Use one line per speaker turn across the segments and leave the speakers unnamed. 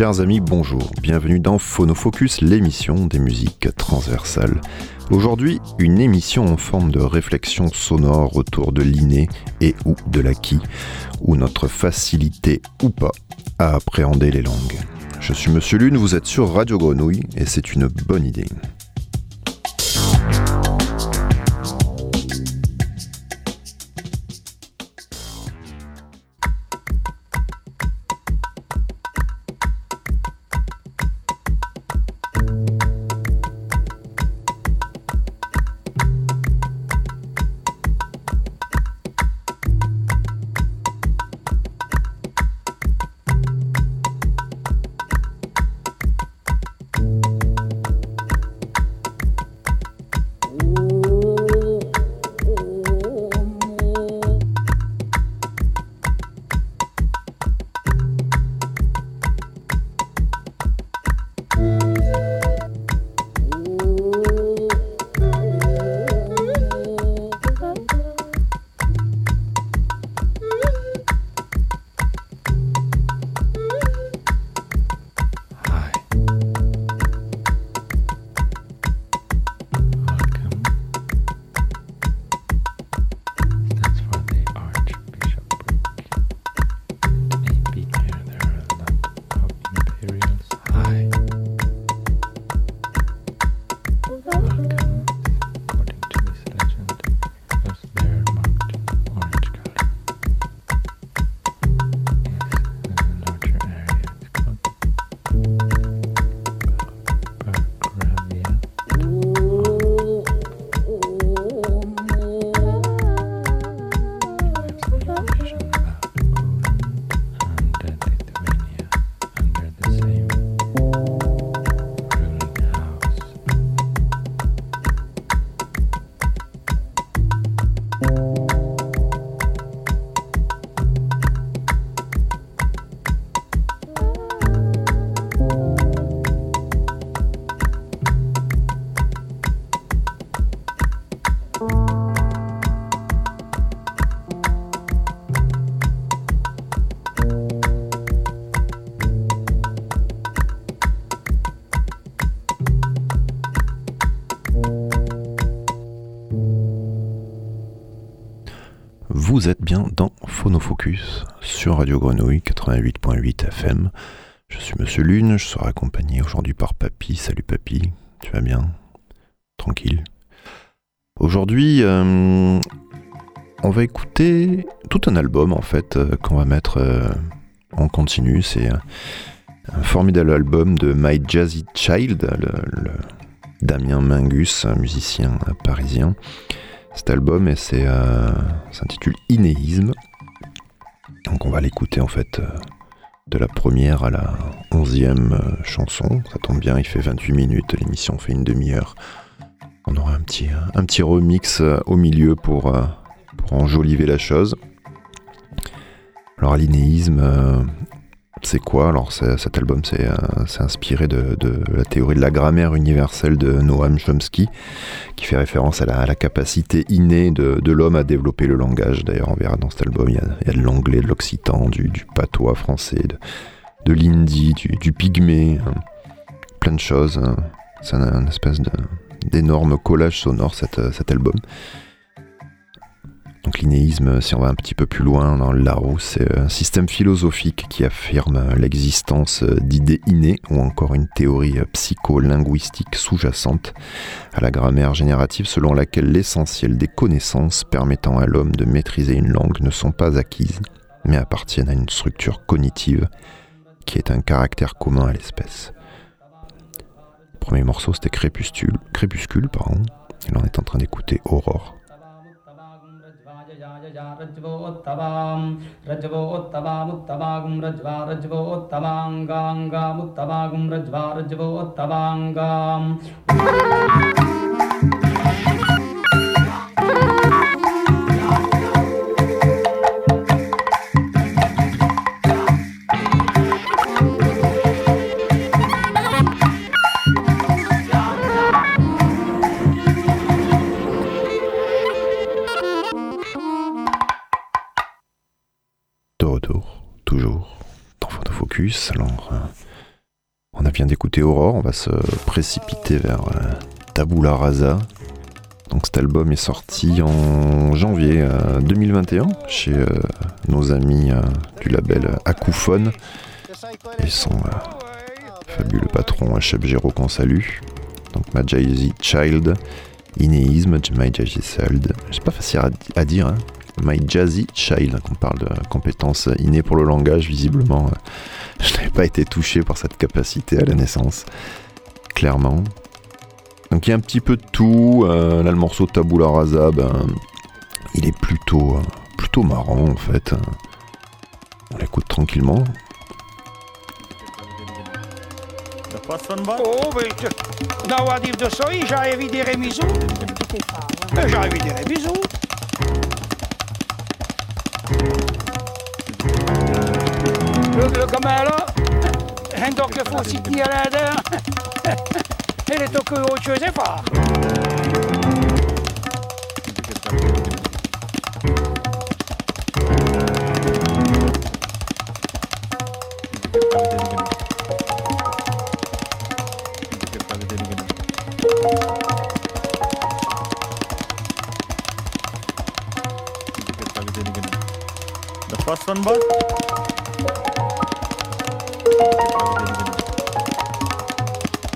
Chers amis, bonjour. Bienvenue dans Phonofocus, l'émission des musiques transversales. Aujourd'hui, une émission en forme de réflexion sonore autour de l'inné et ou de l'acquis, ou notre facilité ou pas à appréhender les langues. Je suis Monsieur Lune, vous êtes sur Radio Grenouille et c'est une bonne idée. Sur Radio Grenouille 88.8 FM. Je suis Monsieur Lune, je serai accompagné aujourd'hui par Papy. Salut Papy, tu vas bien? Tranquille. Aujourd'hui, euh, on va écouter tout un album en fait euh, qu'on va mettre euh, en continu. C'est un formidable album de My Jazzy Child, Damien Mingus, un musicien parisien cet album s'intitule Inéisme. Donc on va l'écouter en fait euh, de la première à la onzième euh, chanson. Ça tombe bien, il fait 28 minutes, l'émission fait une demi-heure. On aura un petit, petit remix au milieu pour, pour enjoliver la chose. Alors l'inéisme, c'est quoi Alors cet album? C'est euh, inspiré de, la théorie de la grammaire universelle de Noam Chomsky, qui fait référence à la, capacité innée de, l'homme à développer le langage. D'ailleurs, on verra dans cet album, il y a, de l'anglais, de l'occitan, du, patois français, de, l'hindi, du, pygmée, hein. plein de choses. Hein. C'est un, espèce d'énorme collage sonore cet album. Donc l'inéisme, si on va un petit peu plus loin dans le Larousse, c'est un système philosophique qui affirme l'existence d'idées innées ou encore une théorie psycholinguistique sous-jacente à la grammaire générative selon laquelle l'essentiel des connaissances permettant à l'homme de maîtriser une langue ne sont pas acquises, mais appartiennent à une structure cognitive qui est un caractère commun à l'espèce. Le premier morceau c'était Crépuscule, Crépuscule pardon, et là on est en train d'écouter Aurore. रज्वोत्तवां रज्वोत्तवामुत्तवागुं रज्वा रज्वोत्तवाङ्गाङ्गामुत्तवागुं रज्वा रज्वोत्तवाङ्गाम् Alors, euh, On vient d'écouter Aurore, on va se précipiter vers euh, Tabula Rasa. Donc cet album est sorti en janvier 2021 chez nos amis du label Acoufone. Ils sont fabuleux patrons, Chef qu'on salue. Donc Majazi Child, Inéisme, Jazzy Child. C'est pas facile à, dire, hein. My Jazzy Child, qu'on parle de compétences innées pour le langage, visiblement. Je n'avais pas été touché par cette capacité à la naissance, clairement. Donc il y a un petit peu de tout. Euh, là, le morceau Tabula Rasa, ben, il est plutôt, euh, plutôt marrant en fait. On l'écoute tranquillement.
Oh, mais dans Wadif de Soy, j'ai envie de dire bisous. J'ai envie de dire bisous. Le, le gamin là, rien donc il faut s'y tenir là-dedans. Elle est autre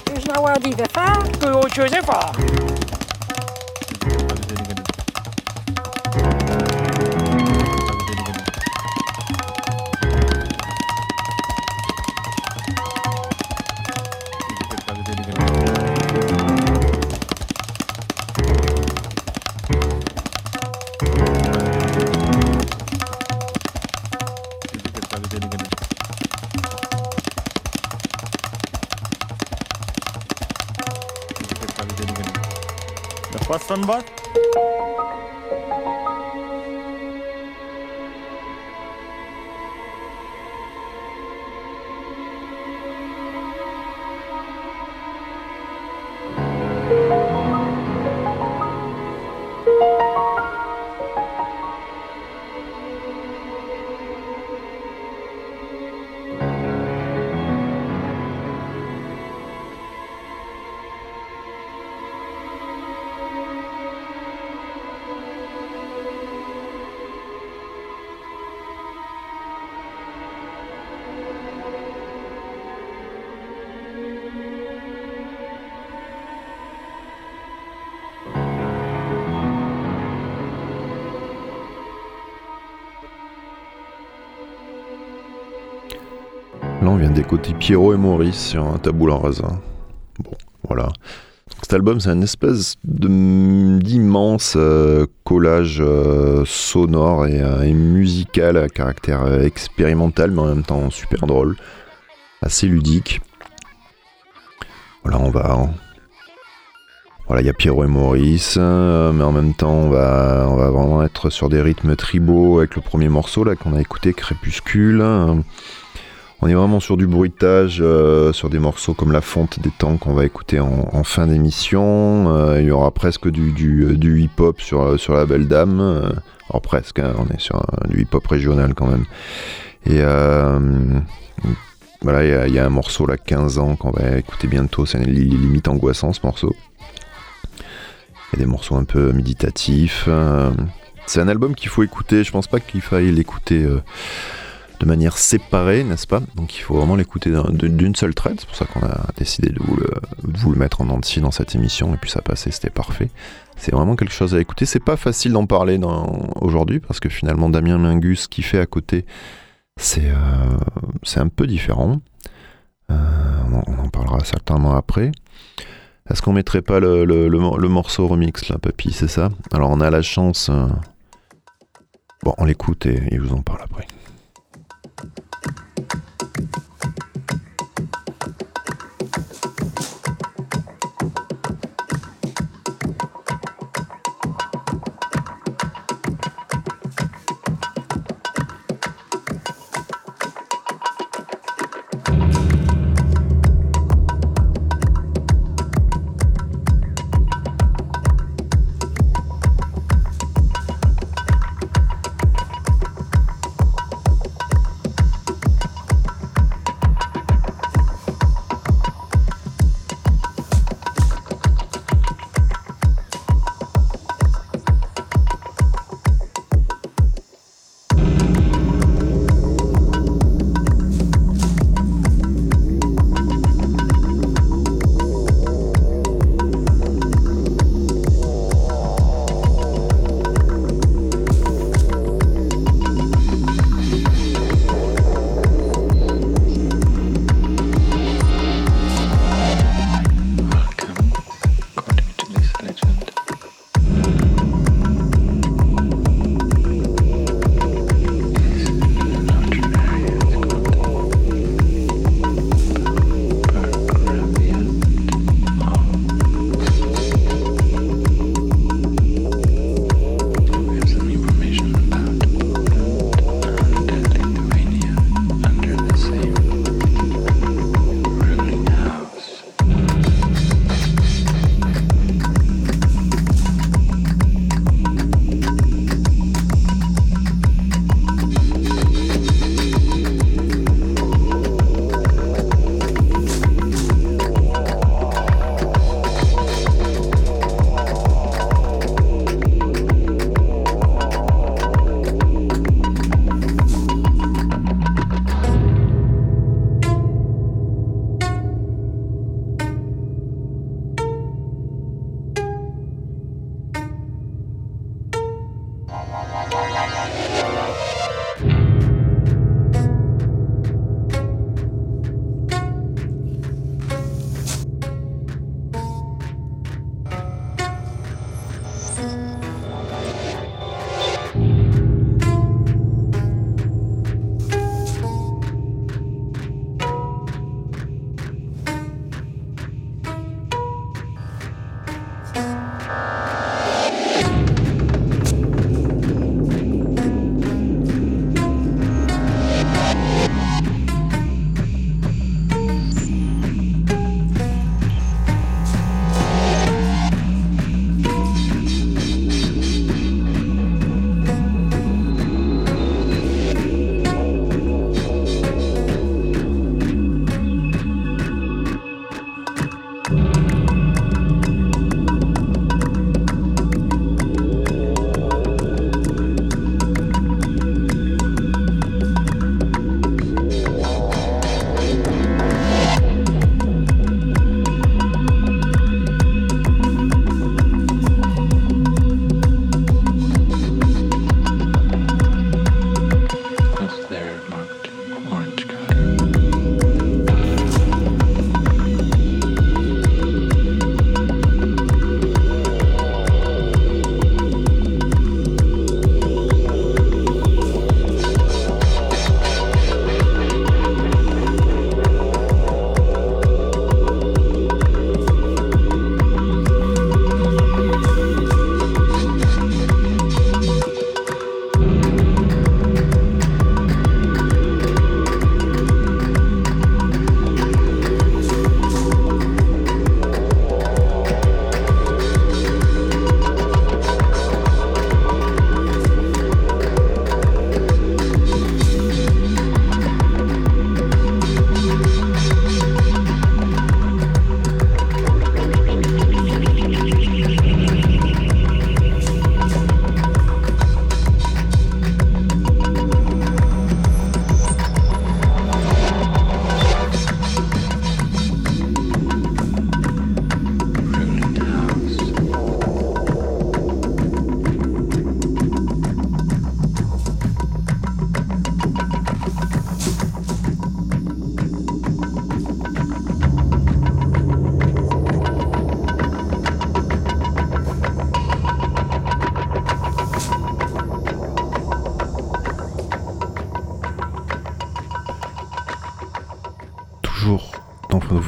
There's no word either far. Good old choice, far. सोमवार Joseph.
Sunbird?
d'écouter Pierrot et Maurice sur un tabou en rasa. Bon, voilà. Cet album, c'est une espèce d'immense euh, collage euh, sonore euh, et, musical à caractère expérimental, mais en même temps super drôle, assez ludique. Voilà, on va. Voilà, il y a Pierrot et Maurice, mais en même temps, on va, on va vraiment être sur des rythmes tribaux avec le premier morceau là qu'on a écouté, Crépuscule. On est vraiment sur du bruitage, euh, sur des morceaux comme La Fonte des Temps qu'on va écouter en, fin d'émission. Euh, il y aura presque du, euh, hip-hop sur, la Belle Dame. alors presque, hein, on est sur du hip-hop régional quand même. Et voilà, il y, a un morceau là, 15 ans, qu'on va écouter bientôt. C'est limite angoissant ce morceau. Il y a des morceaux un peu méditatifs. c'est un album qu'il faut écouter. Je pense pas qu'il faille l'écouter de manière séparée, n'est-ce pas? Donc il faut vraiment l'écouter d'une seule traite. C'est pour ça qu'on a décidé de vous, le, vous, le, mettre en entier dans cette émission. Et puis ça passait, c'était parfait. C'est vraiment quelque chose à écouter. C'est pas facile d'en parler aujourd'hui parce que finalement Damien Mingus, qui fait à côté, c'est euh, un peu différent. Euh, on, en parlera certainement après. Est-ce qu'on mettrait pas le, le, morceau remix là, papy? C'est ça? Alors on a la chance. Euh, bon, on l'écoute et, et je vous en parle après.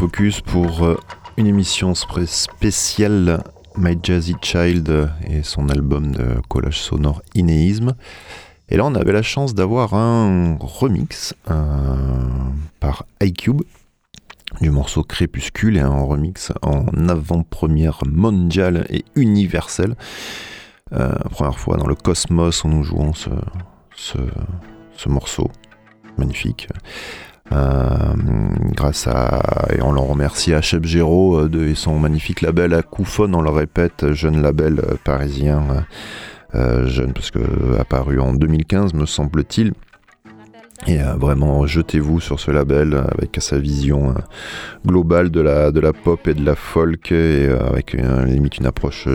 Phonofocus pour euh, une émission spéciale My Jazzy Child et son album de collage sonore Inéisme. Et là, on avait la chance d'avoir un remix par iCube du morceau Crépuscule et un remix en avant-première mondiale et universelle. Euh, première fois dans le cosmos où nous jouons ce, ce morceau magnifique. Euh, grâce à et on l'en remercie à Cheb Géraud euh, de son magnifique label à Couphone, on le répète, jeune label euh, parisien, jeune parce que apparu en 2015 me semble-t-il. Et vraiment, jetez-vous sur ce label avec sa vision globale de la, de la pop et de la folk, et avec limite une approche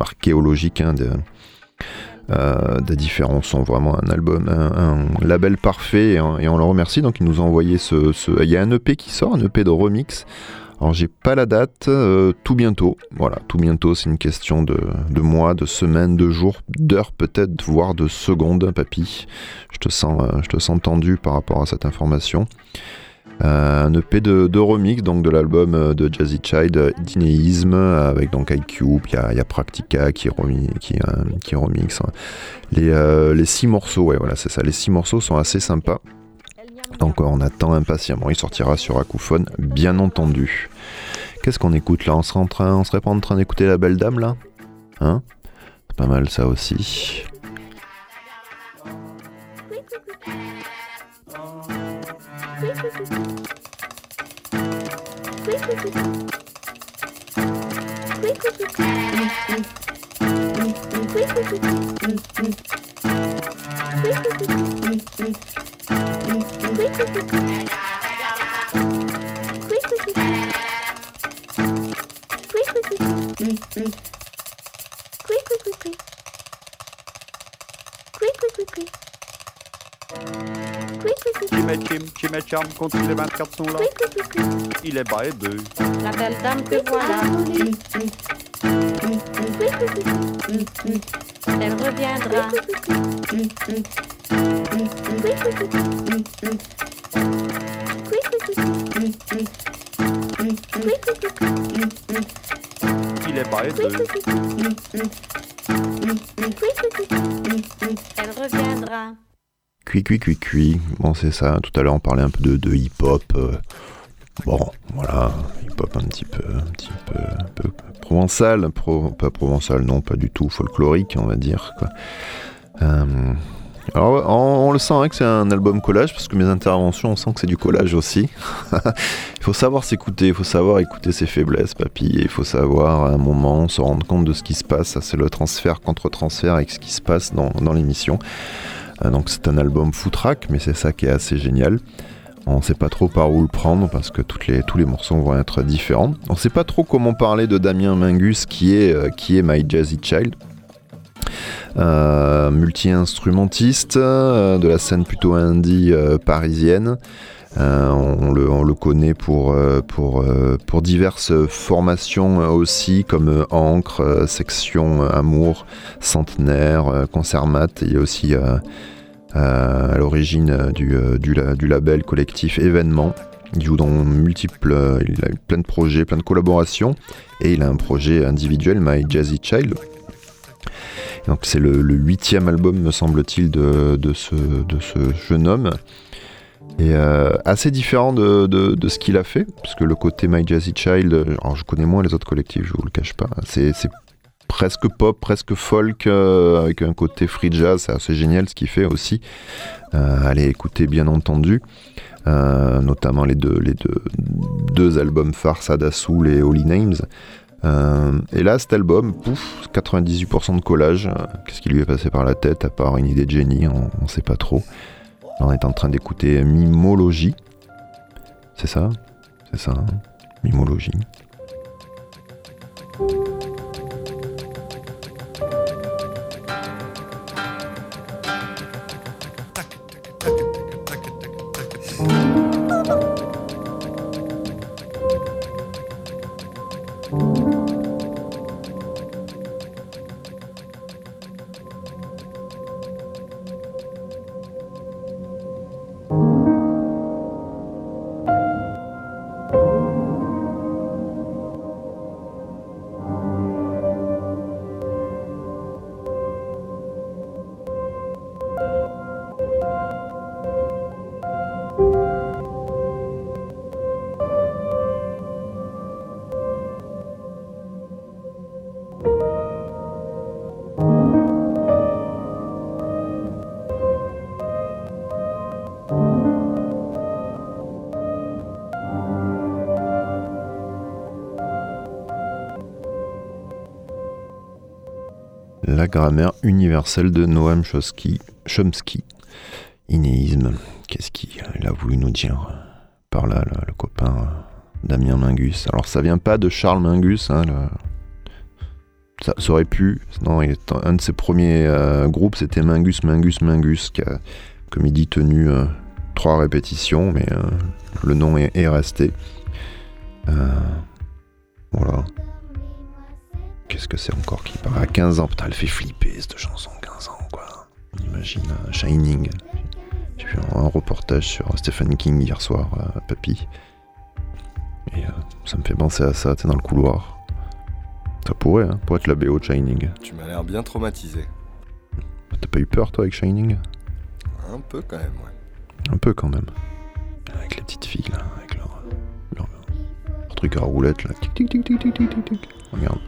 archéologique hein, euh, des différents sons, vraiment un album, un, label parfait et, on le remercie. Donc il nous a envoyé ce, Il y a un EP qui sort, un EP de remix. Alors j'ai pas la date, euh, tout bientôt. Voilà, tout bientôt, c'est une question de, de, mois, de semaines, de jours, d'heures peut-être, voire de secondes, papy. Je te sens, euh, je te sens tendu par rapport à cette information. Euh, un EP de, remix donc de l'album euh, de Jazzy Child Dinéisme avec donc il y, a, Practica qui, euh, qui remix. Hein. Les, les six morceaux, ouais voilà c'est ça, les six morceaux sont assez sympas. Donc on attend impatiemment, il sortira sur Acouphone bien entendu. Qu'est-ce qu'on écoute là? On serait, en train, on serait pas en train d'écouter La Belle Dame là? Hein? Pas mal ça aussi. Thank you.
Chim, contre les 24 sont là. Il est bas et deux.
La belle dame que voilà. Elle reviendra.
Il est bas et deux.
Cui, cui, cui, cui. Bon, c'est ça. Tout à l'heure, on parlait un peu de, hip-hop. Euh, bon, voilà, hip-hop un petit peu, un petit peu, provençal, pas provençal, non, pas du tout, folklorique, on va dire. Euh, alors, on, le sent hein, que c'est un album collage, parce que mes interventions, on sent que c'est du collage aussi. il faut savoir s'écouter, il faut savoir écouter ses faiblesses, papy, et il faut savoir à un moment se rendre compte de ce qui se passe. Ça, c'est le transfert contre transfert avec ce qui se passe dans l'émission. Euh, donc c'est un album footrack, mais c'est ça qui est assez génial. On ne sait pas trop par où le prendre parce que les, tous les morceaux vont être différents. On ne sait pas trop comment parler de Damien Mingus qui est, euh, qui est My Jazzy Child. Euh, multi-instrumentiste de la scène plutôt indie parisienne. On, le, on, le, connaît pour, pour, pour diverses formations aussi, comme Encre, Section Amour, Centenaire, Concermat. Il y a aussi à l'origine euh, du, euh, du, label collectif Événement. Il joue dans multiples, euh, il a eu plein de projets, plein de collaborations, et il a un projet individuel, My Jazzy Child. Donc c'est le, huitième album, me semble-t-il, de, de, ce, de ce jeune homme. Et assez différent de, de, ce qu'il a fait, parce que le côté My Jazzy Child, alors je connais moins les autres collectifs, je vous le cache pas, c'est presque pop, presque folk, euh, avec un côté free jazz, c'est assez génial ce qu'il fait aussi. Euh, allez écouter bien entendu. Euh, notamment les deux, les deux, deux albums phares Sadasoul et Holy Names. et là, cet album, pouf, 98% de collage. Qu'est-ce qui lui est passé par la tête, à part une idée de génie, on ne sait pas trop. On est en train d'écouter Mimologie. C'est ça? C'est ça, hein? Mimologie. La grammaire universelle de Noam Chomsky. Chomsky. Inéisme. Qu'est-ce qu'il a voulu nous dire par là, le, copain euh, Damien Mingus Alors, ça vient pas de Charles Mingus, hein, ça, aurait pu. Non, un de ses premiers euh, groupes, c'était Mingus, Mingus, Mingus, qui a, comme il dit, tenu euh, trois répétitions, mais le nom est, est resté. Voilà. Qu'est-ce que c'est encore qui part à 15 ans Putain, elle fait flipper cette chanson, 15 ans, quoi. On imagine euh, Shining. J'ai vu un, un reportage sur Stephen King hier soir, euh, Papy. Et euh, ça me fait penser à ça, t'es dans le couloir. Ça pourrait, hein, pour être la BO de Shining.
Tu m'as l'air bien traumatisé.
T'as pas eu peur, toi, avec Shining?
Un peu quand même, ouais.
Un peu, quand même. Avec les petites filles, là, avec leur, leur, leur truc à roulette, là. Tic, tic, tic, tic, tic, tic, tic, tic. Regarde.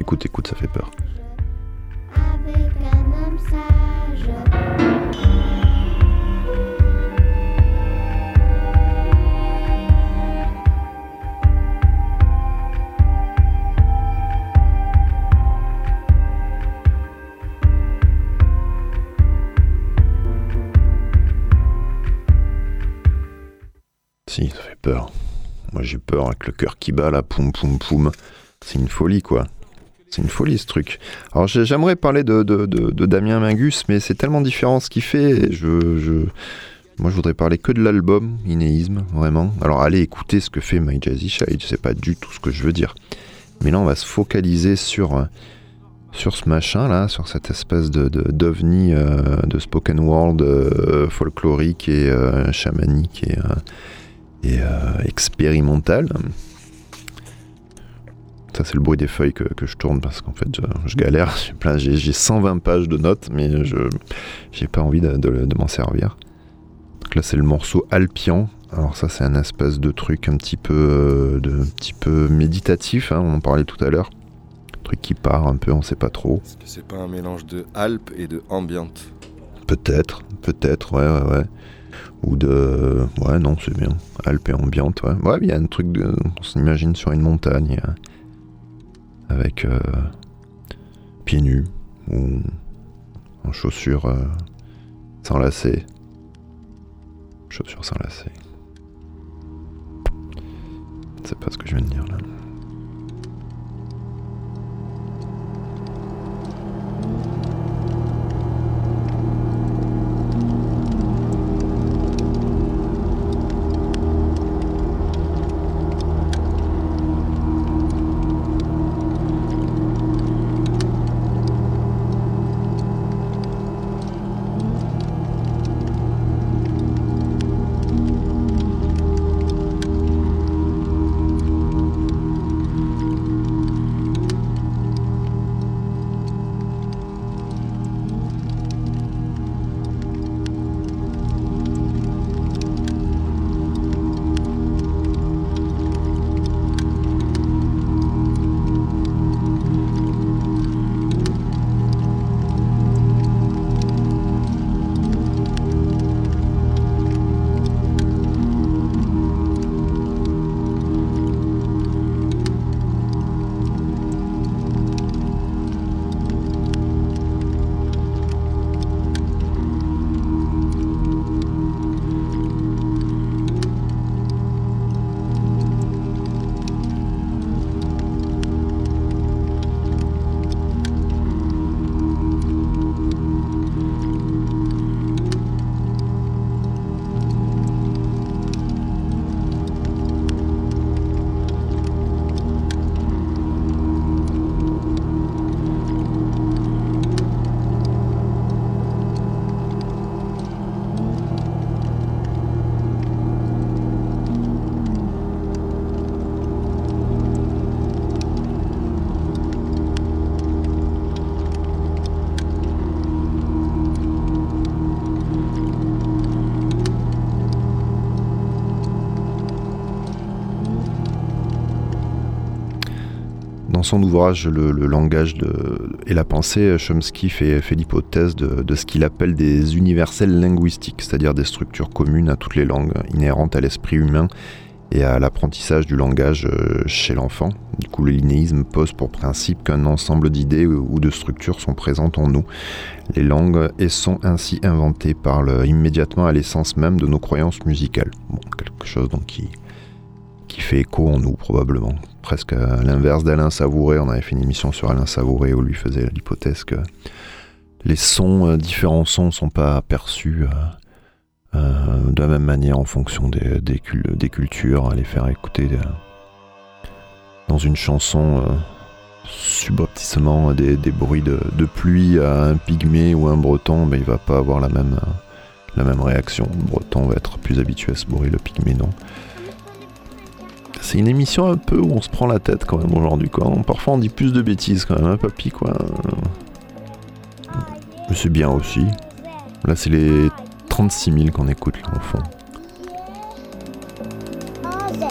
Écoute, écoute, ça fait peur. Si, ça fait peur. Moi, j'ai peur avec le cœur qui bat, là, poum, poum, poum. C'est une folie, quoi. C'est une folie, ce truc. Alors, j'ai- j'aimerais parler de, Damien Mingus, mais c'est tellement différent ce qu'il fait. Je. Moi, je voudrais parler que de l'album, Inéisme, vraiment. Alors, allez écouter ce que fait My Jazzy Shade, c'est pas du tout ce que je veux dire. Mais là, on va se focaliser sur, euh, sur ce machin, là, sur cette espèce de, d'ovni euh, de spoken world euh, folklorique et chamanique et... et expérimental. Ça, c'est le bruit des feuilles que, que je tourne parce qu'en fait, je, je galère. J'ai plein- J'ai j'ai 120 pages de notes, mais je j'ai pas envie de, de- de m'en servir. Donc là, c'est le morceau Alpian. Alors ça, c'est un espèce de truc un petit peu, euh, de, un petit peu méditatif. hein, on en parlait tout à l'heure. Truc qui part un peu, on sait pas trop.
Est-ce que c'est pas un mélange de Alpes et de ambiante
Peut-être, peut-être, ouais, ouais, ouais. Ou de. Ouais, non, c'est bien. Alpes et ambiante, ouais. Ouais, il y a un truc de. On s'imagine sur une montagne. Avec. euh, pieds nus. Ou. en chaussures. euh, sans lacets. Chaussures sans lacets. Sais pas ce que je viens de dire là. Son ouvrage Le, langage et la pensée, Chomsky fait, l'hypothèse de, ce qu'il appelle des universels linguistiques, c'est-à-dire des structures communes à toutes les langues, inhérentes à l'esprit humain et à l'apprentissage du langage euh, chez l'enfant. Du coup, le linéisme pose pour principe qu'un ensemble d'idées ou de structures sont présentes en nous. Les langues et sont ainsi inventées, parlent immédiatement à l'essence même de nos croyances musicales. Quelque chose donc qui, qui fait écho en nous probablement. Presque à l'inverse d'Alain Savouré, on avait fait une émission sur Alain Savouré où lui faisait l'hypothèse que les sons, euh, différents sons, ne sont pas perçus euh, euh, de la même manière en fonction des, des, cul- des cultures. À les faire écouter dans une chanson subrepticement des, des bruits de, pluie à un pygmée ou un breton, mais il va pas avoir la même, la même réaction. Le breton va être plus habitué à ce bruit, le pygmée non. C'est une émission un peu où on se prend la tête quand même aujourd'hui. Quoi. On- parfois on dit plus de bêtises quand même, hein, papy quoi. Mais c'est bien aussi. Là c'est les 36 000 qu'on écoute là au fond.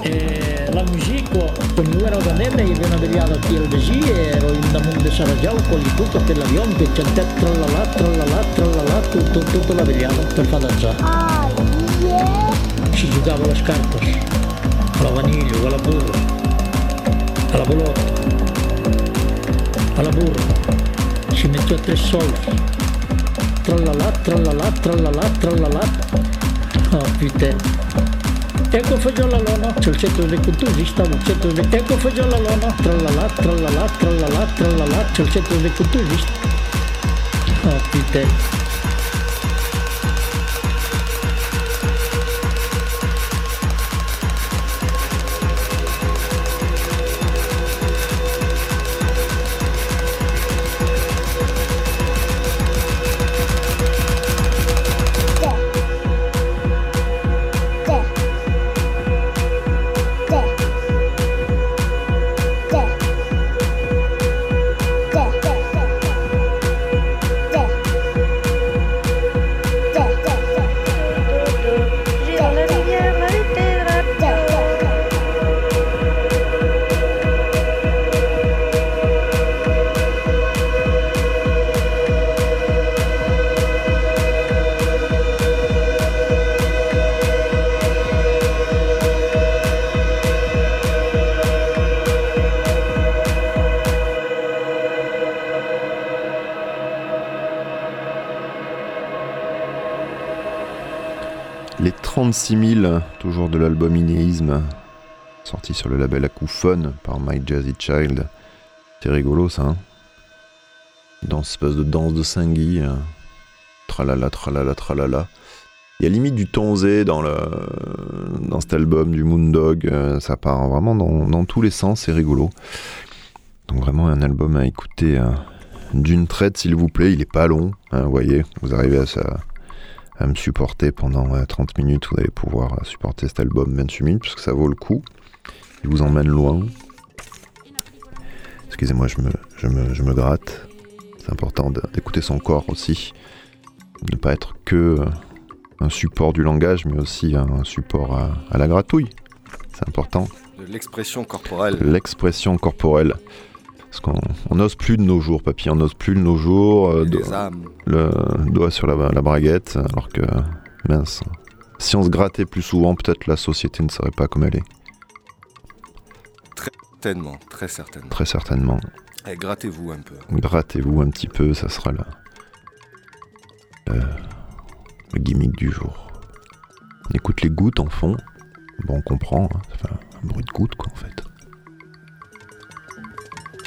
E la musica, quando io ero da neve, io ero vegliato qui al Desi, ero in damunt de Sarajau con il tutto per l'avion, che cantet tralala, tralala, tralala, tutto, tutto la vegliato per far danzare. Si giocava a le cartes, alla vaniglio, alla burro, alla bolota, alla burro, si metteva tre soldi, tralala, tralala, tralala, tralala, oh putain. Ecco fagiolo lona, c'è il centro del culturista, il centro del... Ecco fagiolo lona, tralala, tralala, tralala, tralala, c'è il centro del culturista. Oh putain.
46 000, toujours de l'album Inéisme, sorti sur le label Acouphone par My Jazzy Child. C'est rigolo ça. Hein Dans espèce de danse de Singui. Euh, tralala, tralala, tralala. Il y a limite du tonzé dans, le, dans cet album, du Moondog, euh, ça part vraiment dans, tous les sens, c'est rigolo. Donc vraiment un album à écouter euh, d'une traite s'il vous plaît, il est pas long, hein, vous voyez, vous arrivez à ça, à me supporter pendant euh, 30 minutes, vous allez pouvoir euh, supporter cet album 28 minutes, parce que ça vaut le coup. Il vous emmène loin. Excusez-moi, je me, je me, je me gratte. C'est important d'écouter son corps aussi. De ne pas être que euh, un support du langage, mais aussi un support à, à la gratouille. C'est important.
L'expression corporelle.
L'expression corporelle. Parce qu'on on n'ose plus de nos jours, papy, on n'ose plus de nos jours. euh, le doigt sur la, la braguette, alors que, mince, si on se grattait plus souvent, peut-être la société ne serait pas comme elle est,
Certainement, très certainement.
très certainement.
Et grattez-vous un peu.
Grattez-vous un petit peu, ça sera le, le, le gimmick du jour. On écoute les gouttes en fond, bon on comprend, hein, ça fait un, un bruit de gouttes quoi en fait.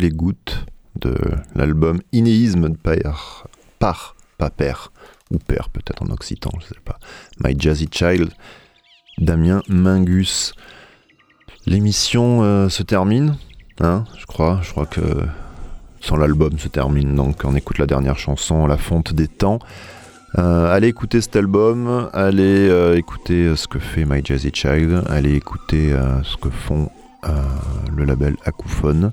Les gouttes de l'album Inéisme de Père, par, pas père, ou père peut-être en occitan, je sais pas. My Jazzy Child, Damien Mingus. L'émission euh, se termine, hein, je crois, je crois que sans l'album se termine, donc on écoute la dernière chanson, La Fonte des Temps. Euh, allez écouter cet album, allez euh, écouter ce que fait My Jazzy Child, allez écouter ce que font le label Acouphone.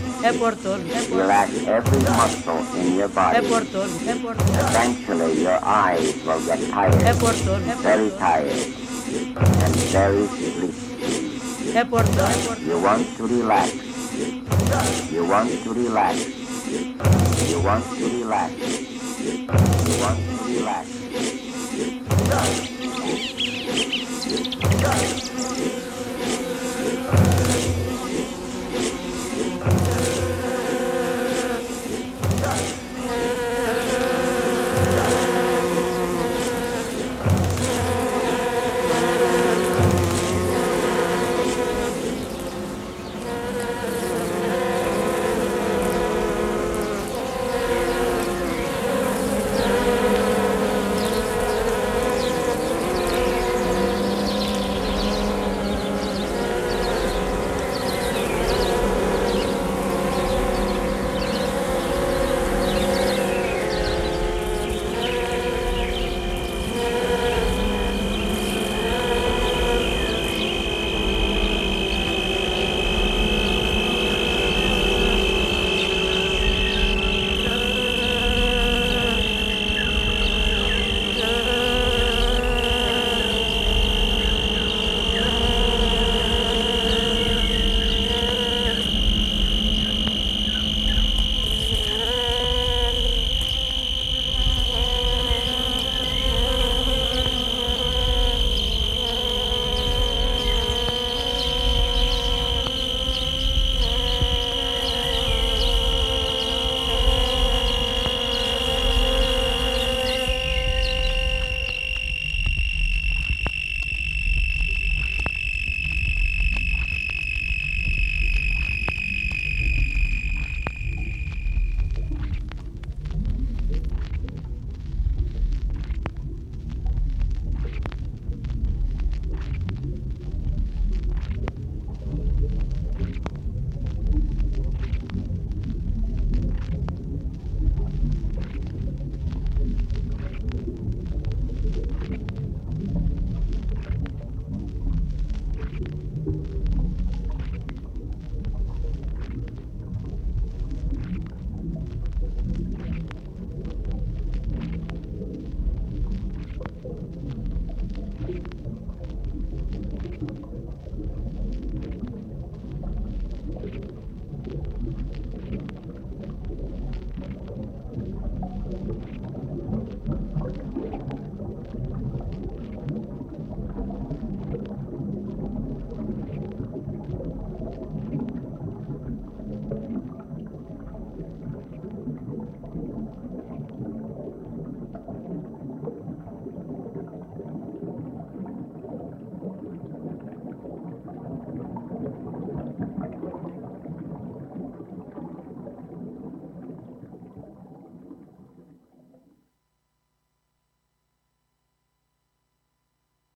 É Porto, é Porto,
Relax every muscle in your
é
body.
Porto, é Porto,
Eventually, your eyes will get
é
tired, very tired, and very sleepy.
é Porto, é Porto.
You want to relax. You want to relax. You want to relax. You want to relax.